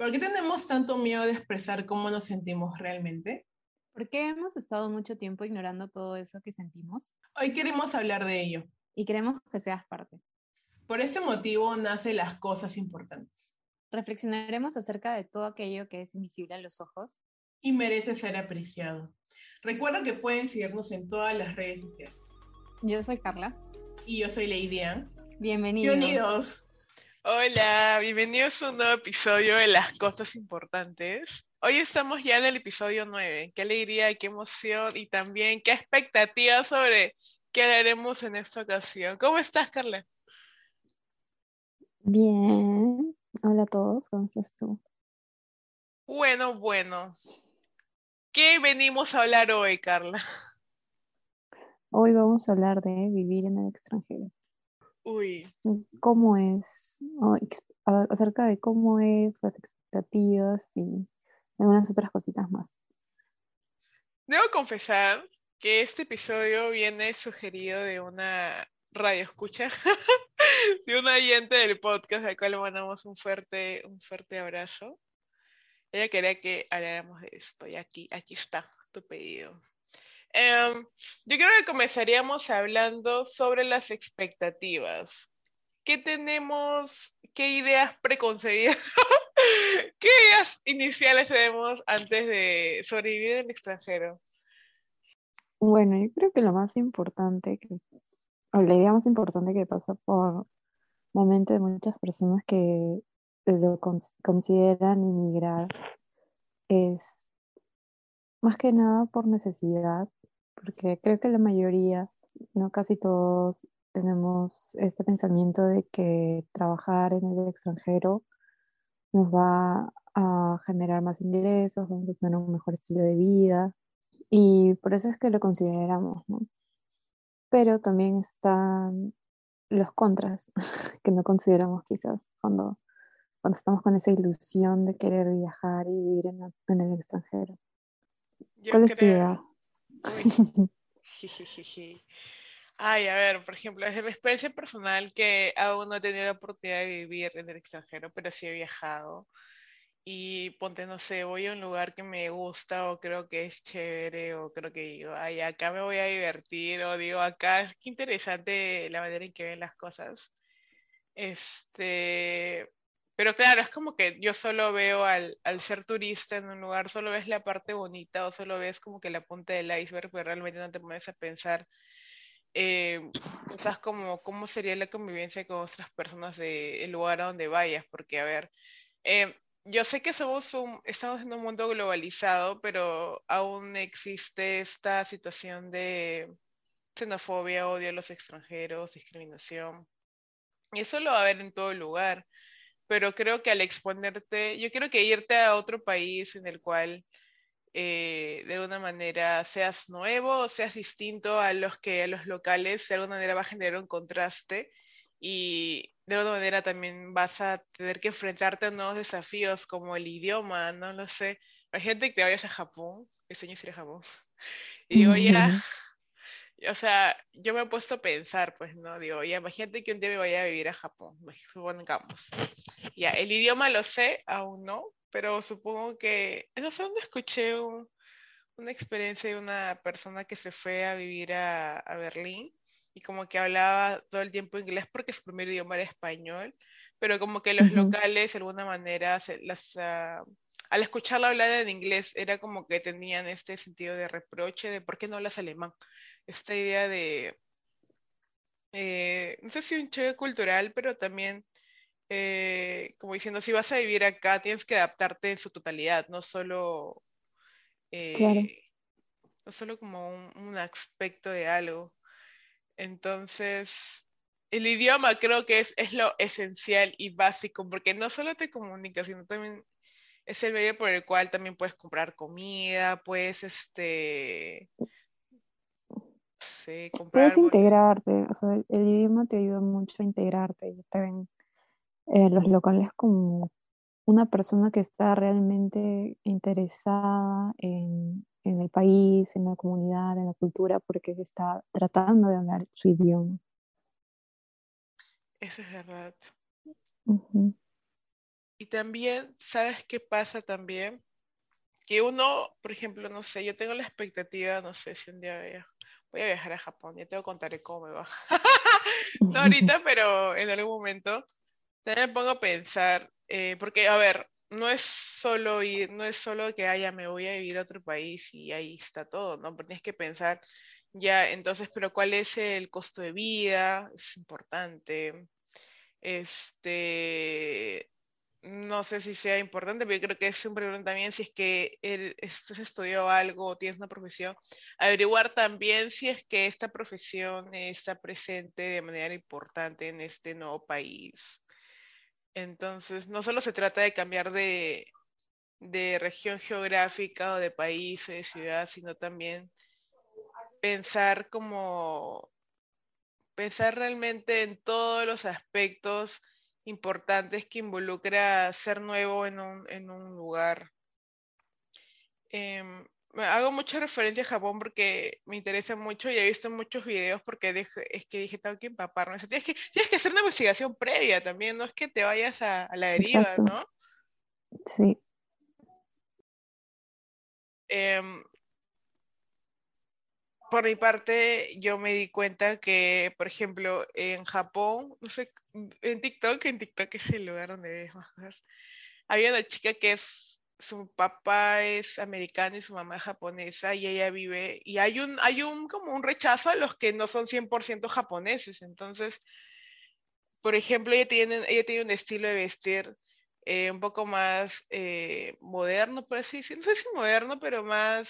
¿Por qué tenemos tanto miedo de expresar cómo nos sentimos realmente? ¿Por qué hemos estado mucho tiempo ignorando todo eso que sentimos? Hoy queremos hablar de ello. Y queremos que seas parte. Por este motivo nace las cosas importantes. Reflexionaremos acerca de todo aquello que es invisible a los ojos. Y merece ser apreciado. Recuerda que pueden seguirnos en todas las redes sociales. Yo soy Carla. Y yo soy Lady Ann. Bienvenidos. Bienvenidos. Hola, bienvenidos a un nuevo episodio de Las Cosas Importantes. Hoy estamos ya en el episodio 9. Qué alegría y qué emoción y también qué expectativa sobre qué haremos en esta ocasión. ¿Cómo estás, Carla? Bien. Hola a todos, ¿cómo estás tú? Bueno, bueno. ¿Qué venimos a hablar hoy, Carla? Hoy vamos a hablar de vivir en el extranjero. Uy. ¿Cómo es? acerca de cómo es, las expectativas y algunas otras cositas más. Debo confesar que este episodio viene sugerido de una radio escucha, de un oyente del podcast al cual le mandamos un fuerte, un fuerte abrazo. Ella quería que habláramos de esto y aquí, aquí está tu pedido. Em, yo creo que comenzaríamos hablando sobre las expectativas. ¿Qué tenemos? ¿Qué ideas preconcebidas? ¿Qué ideas iniciales tenemos antes de sobrevivir en el extranjero? Bueno, yo creo que lo más importante, o la idea más importante que pasa por la mente de muchas personas que lo consideran inmigrar es más que nada por necesidad porque creo que la mayoría, no casi todos, tenemos este pensamiento de que trabajar en el extranjero nos va a generar más ingresos, vamos a tener un mejor estilo de vida y por eso es que lo consideramos, ¿no? Pero también están los contras que no consideramos quizás cuando, cuando estamos con esa ilusión de querer viajar y vivir en, el extranjero. ¿Cuál es tu idea? Ay, a ver, por ejemplo, desde mi experiencia personal que aún no he tenido la oportunidad de vivir en el extranjero, pero sí he viajado. Y ponte, no sé, voy a un lugar que me gusta o creo que es chévere o creo que digo, ay, acá me voy a divertir o digo, acá es que interesante la manera en que ven las cosas. Este, pero claro, es como que yo solo veo al, ser turista en un lugar, solo ves la parte bonita o solo ves como que la punta del iceberg, pero realmente no te pones a pensar eh, quizás como cómo sería la convivencia con otras personas del lugar a donde vayas, porque a ver, eh, yo sé que somos un, estamos en un mundo globalizado, pero aún existe esta situación de xenofobia, odio a los extranjeros, discriminación. Y eso lo va a haber en todo lugar pero creo que al exponerte, yo creo que irte a otro país en el cual eh, de alguna manera seas nuevo, seas distinto a los que a los locales, de alguna manera va a generar un contraste y de alguna manera también vas a tener que enfrentarte a nuevos desafíos como el idioma, no lo sé. Hay gente que te vayas a Japón, que sueño ir a Japón. Y digo, ya, o sea, yo me he puesto a pensar, pues, ¿no? Digo, ya, imagínate que un día me vaya a vivir a Japón, supongamos. Ya, el idioma lo sé, aún no, pero supongo que, no sé dónde escuché una experiencia de una persona que se fue a vivir a, Berlín y como que hablaba todo el tiempo inglés porque su primer idioma era español, pero como que los locales de alguna manera las... Ah, al escucharla hablar en inglés era como que tenían este sentido de reproche de por qué no hablas alemán. Esta idea de, eh, no sé si un choque cultural, pero también eh, como diciendo, si vas a vivir acá, tienes que adaptarte en su totalidad, no solo, eh, no solo como un, aspecto de algo. Entonces, el idioma creo que es, es lo esencial y básico, porque no solo te comunica, sino también es el medio por el cual también puedes comprar comida, puedes este Puedes integrarte, o sea, el, idioma te ayuda mucho a integrarte y ven eh, los locales como una persona que está realmente interesada en, en, el país, en la comunidad, en la cultura, porque está tratando de hablar su idioma. Eso es verdad. Y también, ¿sabes qué pasa también? Que uno, por ejemplo, no sé, yo tengo la expectativa, no sé si un día voy a viajar a Japón, ya te voy a contar cómo me va. no ahorita, pero en algún momento. También me pongo a pensar, eh, porque, a ver, no es solo ir, no es solo que haya, me voy a vivir a otro país y ahí está todo, ¿no? Tienes que pensar, ya, entonces, pero ¿cuál es el costo de vida? Es importante. Este, no sé si sea importante, pero creo que es un problema también si es que él, has estudiado algo o tienes una profesión, averiguar también si es que esta profesión está presente de manera importante en este nuevo país. Entonces, no solo se trata de cambiar de, de región geográfica o de país o de ciudad, sino también pensar como pensar realmente en todos los aspectos importantes que involucra ser nuevo en un, en un lugar. Em, hago mucha referencia a Japón porque me interesa mucho y he visto muchos videos porque es que dije, tengo que empaparme. tienes, que, tienes que hacer una investigación previa también, no es que te vayas a, la deriva, ¿no? Sí. Em, por mi parte, yo me di cuenta que, por ejemplo, en Japón, no sé, en TikTok, en TikTok es el lugar donde ves más cosas, había una chica que es, su papá es americano y su mamá es japonesa y ella vive, y hay un, hay un, como un rechazo a los que no son 100% japoneses, entonces, por ejemplo, ella tiene, ella tiene un estilo de vestir eh, un poco más eh, moderno, por así decirlo, no sé si moderno, pero más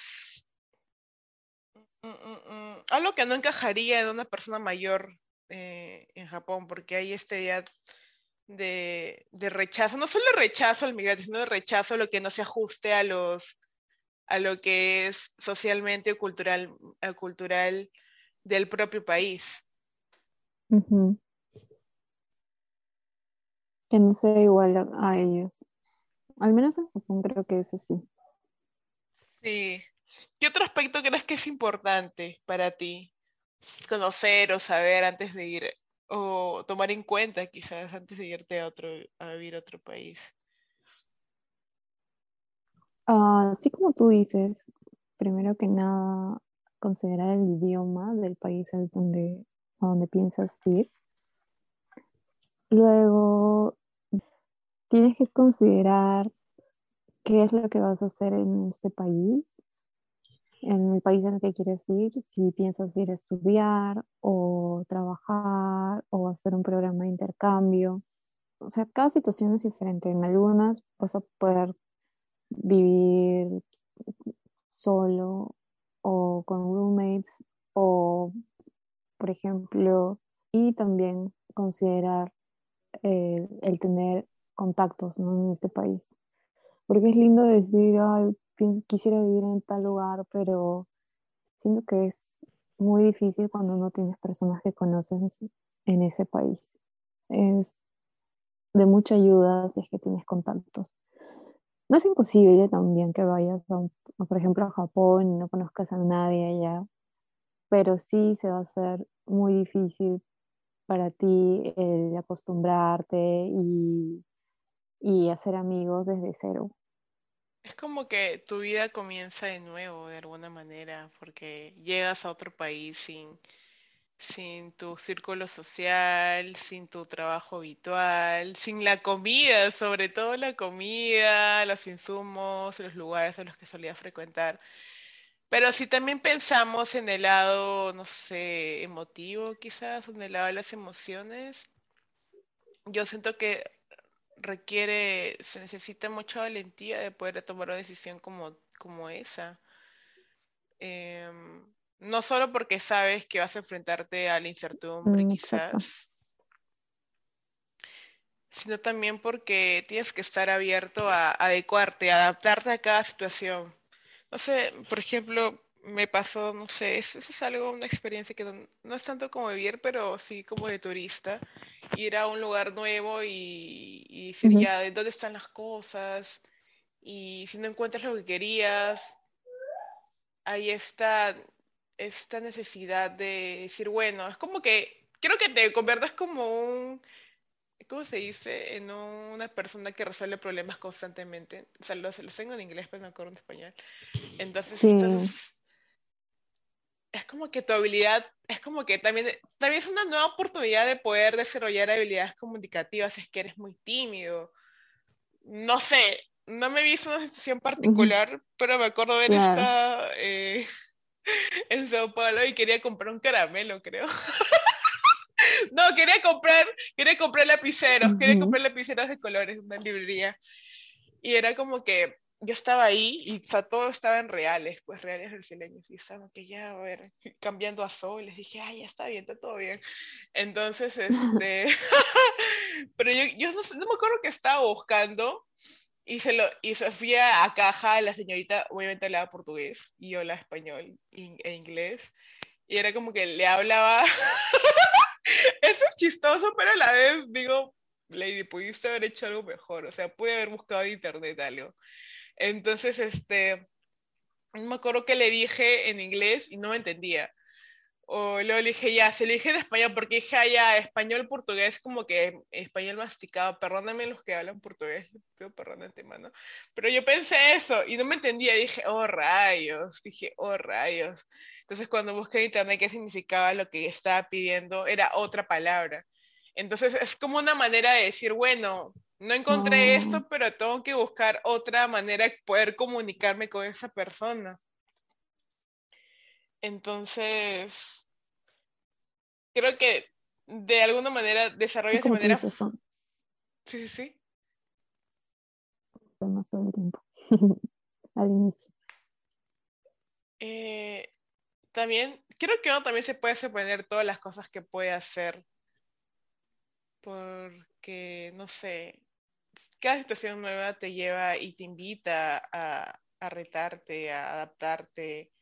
Mm, mm, mm. Algo que no encajaría en una persona mayor eh, en Japón, porque hay este ya de, rechazo, no solo rechazo al migrante, sino de rechazo a lo que no se ajuste a los a lo que es socialmente o cultural, cultural del propio país. Que no sea igual a ellos. Al menos en Japón creo que es así. Sí. ¿Qué otro aspecto crees que es importante para ti conocer o saber antes de ir o tomar en cuenta quizás antes de irte a otro a vivir a otro país? Así ah, como tú dices, primero que nada considerar el idioma del país al donde, a donde piensas ir. Luego tienes que considerar qué es lo que vas a hacer en este país en el país en el que quieres ir, si piensas ir a estudiar o trabajar o hacer un programa de intercambio. O sea, cada situación es diferente. En algunas vas a poder vivir solo o con roommates o, por ejemplo, y también considerar eh, el tener contactos en este país. Porque es lindo decir, ay, quisiera vivir en tal lugar, pero siento que es muy difícil cuando no tienes personas que conoces en ese país. Es de mucha ayuda si es que tienes contactos. No es imposible también que vayas, por ejemplo, a Japón y no conozcas a nadie allá, pero sí se va a hacer muy difícil para ti el acostumbrarte y, y hacer amigos desde cero. Es como que tu vida comienza de nuevo de alguna manera, porque llegas a otro país sin, sin tu círculo social, sin tu trabajo habitual, sin la comida, sobre todo la comida, los insumos, los lugares a los que solías frecuentar. Pero si también pensamos en el lado, no sé, emotivo quizás, en el lado de las emociones, yo siento que requiere, se necesita mucha valentía de poder tomar una decisión como, como esa. Em, no solo porque sabes que vas a enfrentarte a la incertidumbre, mm, quizás, sino también porque tienes que estar abierto a adecuarte, a adaptarte a cada situación. No sé, por ejemplo, me pasó, no sé, eso, es algo, una experiencia que no, es tanto como vivir, pero sí como de turista, ir a un lugar nuevo y, y decir ya, ¿de dónde están las cosas? Y si no encuentras lo que querías, ahí está esta necesidad de decir, bueno, es como que, creo que te conviertas como un, ¿cómo se dice? En una persona que resuelve problemas constantemente. O sea, los, tengo en inglés, pero no acuerdo en español. Entonces, es como que tu habilidad, es como que también, también es una nueva oportunidad de poder desarrollar habilidades comunicativas es que eres muy tímido. No sé, no me visto una situación particular, pero me acuerdo de esta eh, en Sao Paulo y quería comprar un caramelo, creo. no, quería comprar, quería comprar lapiceros, quería comprar lapiceros de colores en una librería. Y era como que yo estaba ahí y todo estaba en reales, pues reales brasileños. Y estaba que ya, a ver, cambiando a sol, les dije, ay, ya está bien, está todo bien. Entonces, este, pero yo, yo no, no, me acuerdo que estaba buscando y se lo, y se fui a, caja, la señorita obviamente hablaba portugués y yo hablaba español e inglés. Y era como que le hablaba, eso es chistoso, pero a la vez digo, Lady, pudiste haber hecho algo mejor, o sea, pude haber buscado en internet algo. Entonces, este, me acuerdo que le dije en inglés y no me entendía. O luego le dije, ya, se le dije en español, porque dije, ah, ya, español, portugués, como que español masticado, perdóname los que hablan portugués, pido perdón antemano. Pero yo pensé eso y no me entendía, dije, oh rayos, dije, oh rayos. Entonces cuando busqué en internet qué significaba lo que estaba pidiendo, era otra palabra. Entonces es como una manera de decir, bueno, no encontré esto, pero tengo que buscar otra manera de poder comunicarme con esa persona. Entonces, creo que de alguna manera desarrolla esa manera. Sí, sí, sí. Más todo el tiempo. Al inicio. Eh, también, creo que uno también se puede sorprender todas las cosas que puede hacer. Porque, no sé, cada situación nueva te lleva y te invita a, retarte, a adaptarte,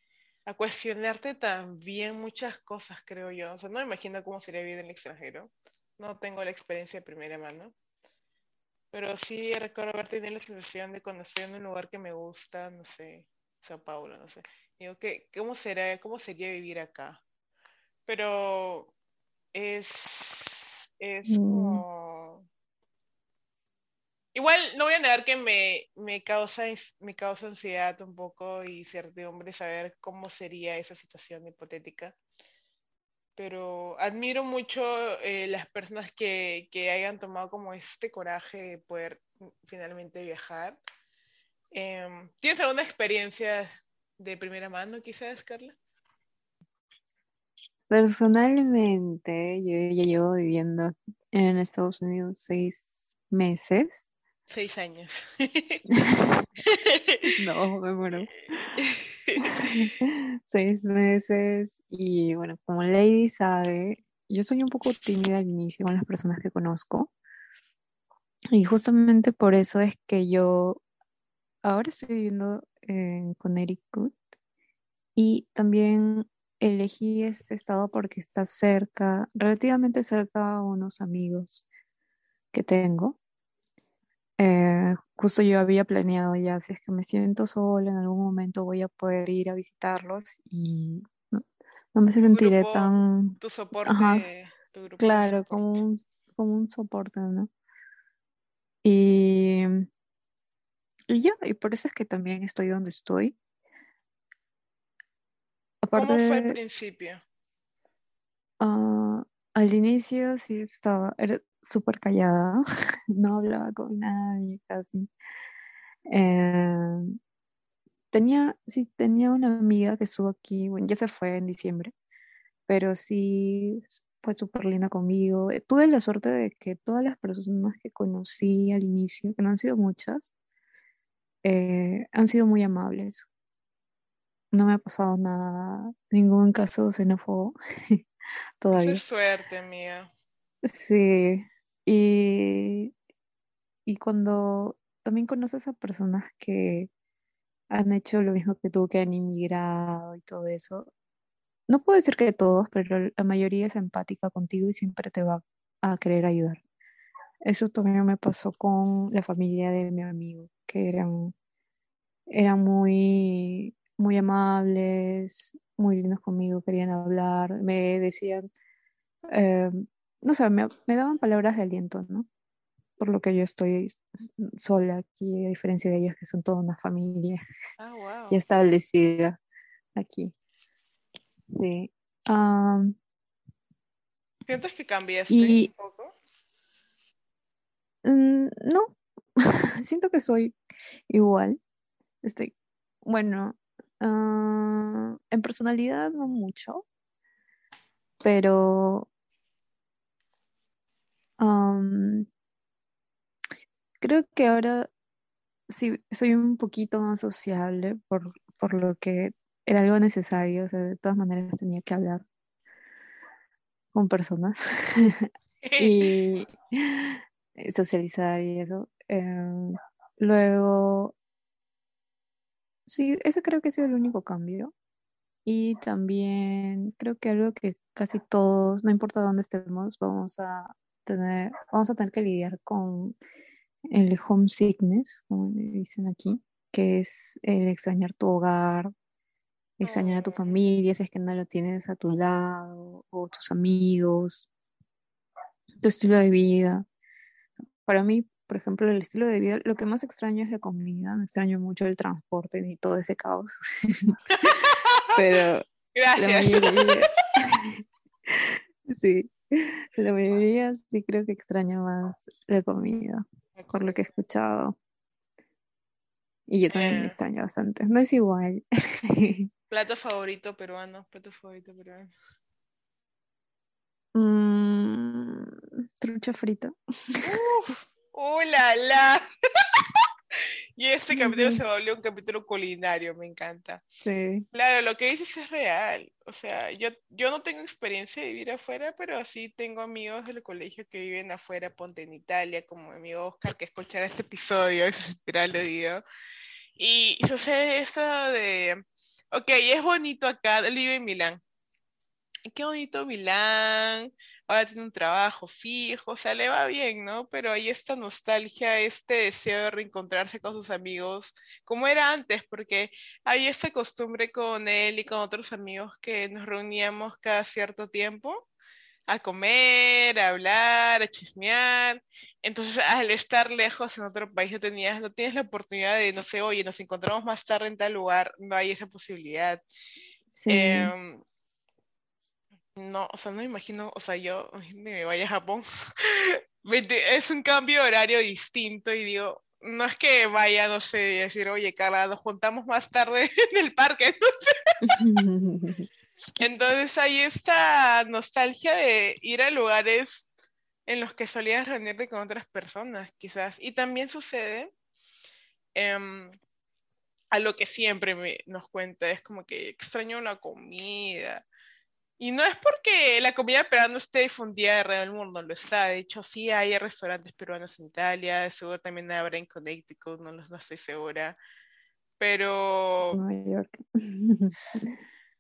a cuestionarte también muchas cosas, creo yo. O sea, no me imagino cómo sería vivir en el extranjero. No tengo la experiencia de primera mano. Pero sí recuerdo haber tenido la sensación de cuando estoy en un lugar que me gusta, no sé, Sao Paulo, no sé. Digo, ¿qué, ¿cómo será, cómo sería vivir acá? Pero es, es mm. como Igual no voy a negar que me, me, causa, me causa ansiedad un poco y certidumbre saber cómo sería esa situación hipotética. Pero admiro mucho eh, las personas que, que, hayan tomado como este coraje de poder finalmente viajar. Em, ¿Tienes alguna experiencia de primera mano quizás, Carla? Personalmente, yo ya llevo viviendo en Estados Unidos seis meses Seis años. no, me muero. Seis meses. Y bueno, como Lady sabe, yo soy un poco tímida al inicio con las personas que conozco. Y justamente por eso es que yo ahora estoy viviendo en Connecticut y también elegí este estado porque está cerca, relativamente cerca a unos amigos que tengo. Eh, justo yo había planeado ya, si es que me siento sola, en algún momento voy a poder ir a visitarlos y no, me sentiré tan... Tu soporte, tu grupo Claro, como un, como un soporte, ¿no? Y, y ya, y por eso es que también estoy donde estoy. Aparte, ¿Cómo fue al principio? Uh, al inicio sí estaba, era, súper callada, no hablaba con nadie casi. Eh, tenía, sí, tenía una amiga que estuvo aquí, bueno, ya se fue en diciembre, pero sí fue súper linda conmigo. Eh, tuve la suerte de que todas las personas que conocí al inicio, que no han sido muchas, eh, han sido muy amables. No me ha pasado nada, ningún caso xenófobo todavía. Qué suerte, mía. Sí, y, y cuando también conoces a personas que han hecho lo mismo que tú, que han inmigrado y todo eso, no puedo decir que todos, pero la mayoría es empática contigo y siempre te va a querer ayudar. Eso también me pasó con la familia de mi amigo, que eran, eran muy, muy amables, muy lindos conmigo, querían hablar, me decían, eh, no sé, me, me daban palabras de aliento, ¿no? Por lo que yo estoy sola aquí, a diferencia de ellos que son toda una familia Ah, wow. ya establecida aquí. Sí. Am, ¿Sientes que cambiaste y un poco? mm, no, siento que soy igual. Estoy, bueno, ah, en personalidad no mucho, pero creo que ahora sí soy un poquito más sociable por, por lo que era algo necesario. O sea, de todas maneras tenía que hablar con personas y socializar y eso. Em, luego, sí, ese creo que ha sido el único cambio. Y también creo que algo que casi todos, no importa dónde estemos, vamos a tener, vamos a tener que lidiar con el homesickness, como le dicen aquí, que es el extrañar tu hogar, extrañar a tu familia, si es que no lo tienes a tu lado, o tus amigos, tu estilo de vida. Para mí, por ejemplo, el estilo de vida, lo que más extraño es la comida, me extraño mucho el transporte y todo ese caos. Pero la Gracias. mayoría, sí, la mayoría sí creo que extraño más la comida, por lo que he escuchado. Y yo también Eh. extraño bastante. No es igual. Plato favorito peruano, plato favorito peruano. Mm, trucha frita. ¡Uh, la, la! Y este capítulo sí. se volvió un capítulo culinario, me encanta. Sí. Claro, lo que dices es real. O sea, yo, yo no tengo experiencia de vivir afuera, pero sí tengo amigos del colegio que viven afuera, ponte en Italia, como mi amigo Oscar, que escuchará este episodio, literal lo digo. Y sucede esto de, ok, es bonito acá, él vive en Milán. Qué bonito Milán, ahora tiene un trabajo fijo, o sea, le va bien, ¿no? Pero hay esta nostalgia, este deseo de reencontrarse con sus amigos, como era antes, porque había esta costumbre con él y con otros amigos que nos reuníamos cada cierto tiempo a comer, a hablar, a chismear. Entonces, al estar lejos en otro país, no tenías, no tienes la oportunidad de, no sé, oye, nos encontramos más tarde en tal lugar, no hay esa posibilidad. Sí. Em, no, o sea, no me imagino, o sea, yo imagínate, me vaya a Japón. Es un cambio de horario distinto y digo, no es que vaya, no sé, decir, oye, Carla, nos juntamos más tarde en el parque. Entonces hay esta nostalgia de ir a lugares en los que solías reunirte con otras personas, quizás. Y también sucede em, a lo que siempre me- nos cuenta, es como que extraño la comida. Y no es porque la comida peruana esté difundida alrededor del mundo, lo está. De hecho, sí hay restaurantes peruanos en Italia, seguro también habrá en Connecticut, no, no estoy segura. Pero Nueva York.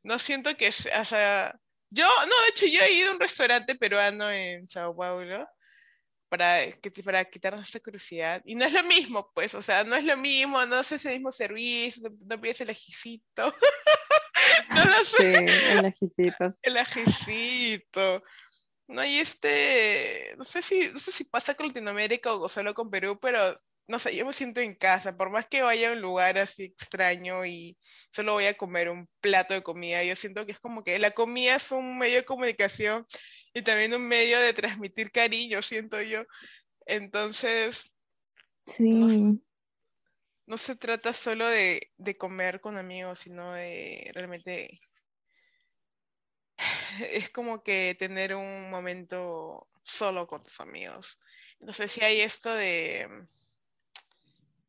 no siento que, o sea, yo, no, de hecho, yo he ido a un restaurante peruano en Sao Paulo para, que- para quitarnos esta curiosidad. Y no es lo mismo, pues, o sea, no es lo mismo, no es ese mismo servicio, no, no pides el ajicito, no lo sé. Sí, el ajicito. El ajicito. No hay este, no sé si, no sé si pasa con Latinoamérica o solo con Perú, pero no sé, yo me siento en casa, por más que vaya a un lugar así extraño y solo voy a comer un plato de comida, yo siento que es como que la comida es un medio de comunicación y también un medio de transmitir cariño, siento yo. Entonces, Sí, no se trata solo de, de comer con amigos, sino de realmente es como que tener un momento solo con tus amigos. Entonces sí hay esto de,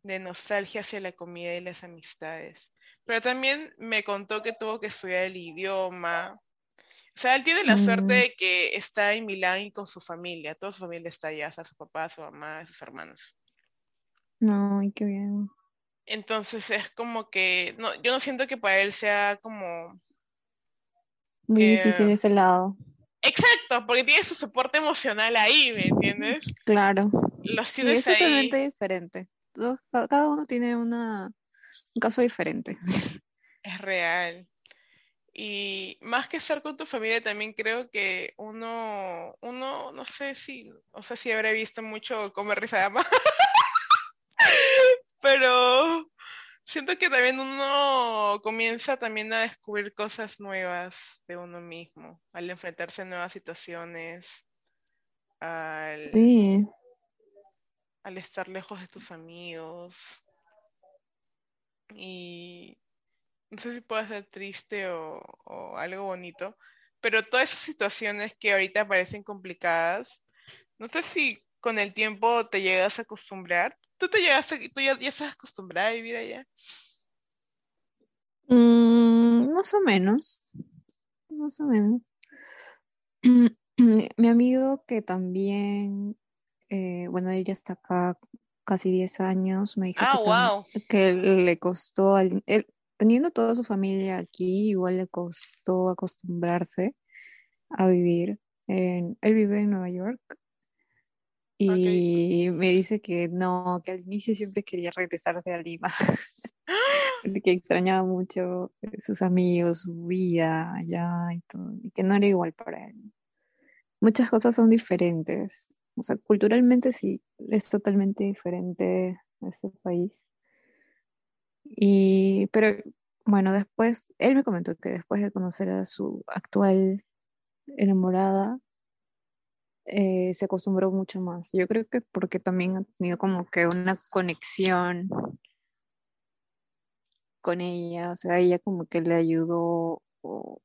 de nostalgia hacia la comida y las amistades. Pero también me contó que tuvo que estudiar el idioma. O sea, él tiene la suerte Mm. de que está en Milán y con su familia. Toda su familia está allá, o sea, su papá, su mamá, sus hermanos. no, y qué bien. Entonces es como que, no, yo no siento que para él sea como Muy Eh, difícil ese lado. Exacto, porque tiene su soporte emocional ahí, ¿me entiendes? Claro. Los Sí, es totalmente ahí, diferente. Cada uno tiene una, un caso diferente. es real. Y más que estar con tu familia, también creo que uno, uno, no sé si, o sea, si habré visto mucho Comer Rizama, pero siento que también uno comienza también a descubrir cosas nuevas de uno mismo, al enfrentarse a nuevas situaciones, al, Sí, al estar lejos de tus amigos. Y no sé si puede ser triste o, o algo bonito, pero todas esas situaciones que ahorita parecen complicadas, no sé si con el tiempo te llegas a acostumbrar. ¿Tú te llegas a- tú ya, ya estás acostumbrada a vivir allá? Mm, más o menos, más o menos. Mi amigo que también, eh, bueno, ella está acá casi 10 años, me dijo Ah, que, wow. que le costó, al- él- teniendo toda su familia aquí, igual le costó acostumbrarse a vivir. En, él vive en Nueva York Y me dice que no, que al inicio siempre quería regresarse a Lima, porque extrañaba mucho eh, sus amigos, su vida allá y todo, y que no era igual para él. Muchas cosas son diferentes, o sea, culturalmente sí, es totalmente diferente este país. Y, pero bueno, después, él me comentó que después de conocer a su actual enamorada, eh, se acostumbró mucho más. Yo creo que porque también ha tenido como que una conexión con ella, o sea, ella como que le ayudó, o,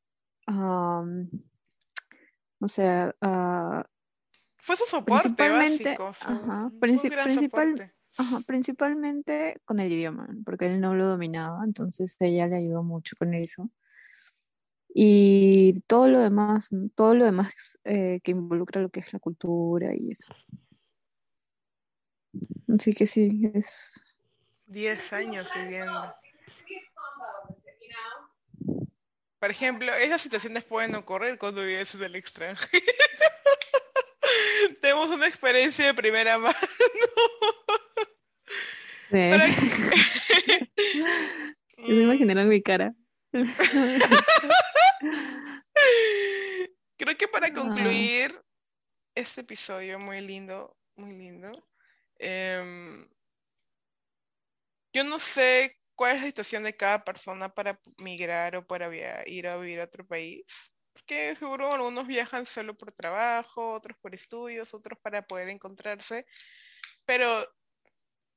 o sea, a- Fue su soporte principalmente, básico, su, ajá, un princi- gran principal, soporte. ajá, principalmente con el idioma, porque él no lo dominaba, entonces ella le ayudó mucho con eso. Y todo lo demás, todo lo demás eh, que involucra lo que es la cultura y eso. Así que sí, es... 10 años viviendo. Por ejemplo, esas situaciones pueden ocurrir cuando vives en el extranjero. Tenemos una experiencia de primera mano. me imaginaron mi cara. Creo que para concluir este episodio muy lindo, muy lindo. em, yo no sé cuál es la situación de cada persona para migrar o para ir a vivir a otro país. Porque seguro algunos viajan solo por trabajo, otros por estudios, otros para poder encontrarse. Pero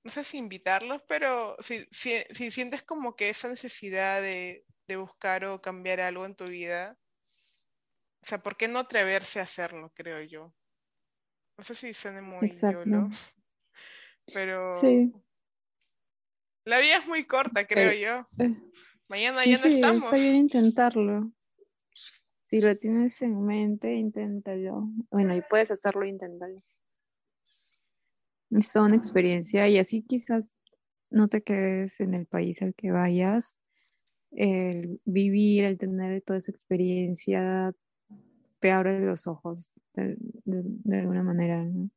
no sé si invitarlos, pero si, si, si sientes como que esa necesidad de, de buscar o cambiar algo en tu vida, o sea, ¿por qué no atreverse a hacerlo, creo yo? No sé si suene muy Exacto. YOLO, pero Sí, la vida es muy corta, creo Eh, yo. eh, Mañana sí, ya no sí, estamos. intentarlo. Si lo tienes en mente, inténtalo. Bueno, y puedes hacerlo, inténtalo. Una experiencia y así quizás no te quedes en el país al que vayas. El vivir, el tener toda esa experiencia te abre los ojos de, de- de alguna manera, ¿no?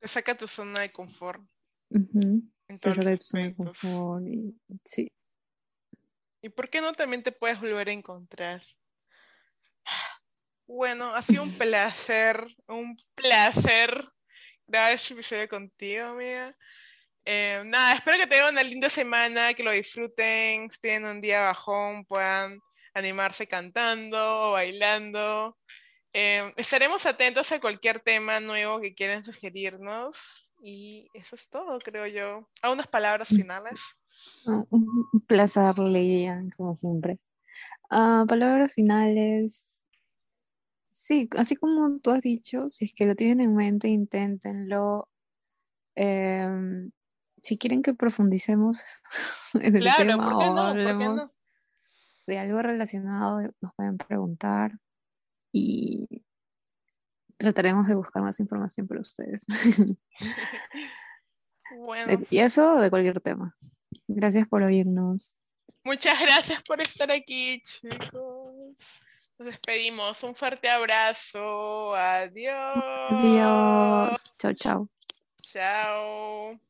Te saca tu zona de confort Ujú. en Te saca tu zona de confort y sí. ¿Y por qué no también te puedes volver a encontrar? Bueno, ha sido un placer, un placer grabar este episodio contigo, amiga. Eh, nada, espero que tengan una linda semana, que lo disfruten, si tienen un día bajón, puedan animarse cantando o bailando. Eh, estaremos atentos a cualquier tema nuevo que quieran sugerirnos. Y eso es todo, creo yo. ¿A unas palabras finales? Ah, Un placer, Lilian, como siempre. Ah, palabras finales. Sí, así como tú has dicho, si es que lo tienen en mente, inténtenlo. Em, si quieren que profundicemos en el Claro, tema ¿por qué o no? ¿Por qué no? hablemos de algo relacionado, nos pueden preguntar y trataremos de buscar más información para ustedes. Bueno, Y eso de cualquier tema. Gracias por oírnos. muchas gracias por estar aquí, chicos. Nos despedimos. Un fuerte abrazo. Adiós. Adiós. Chao, chao. Chao.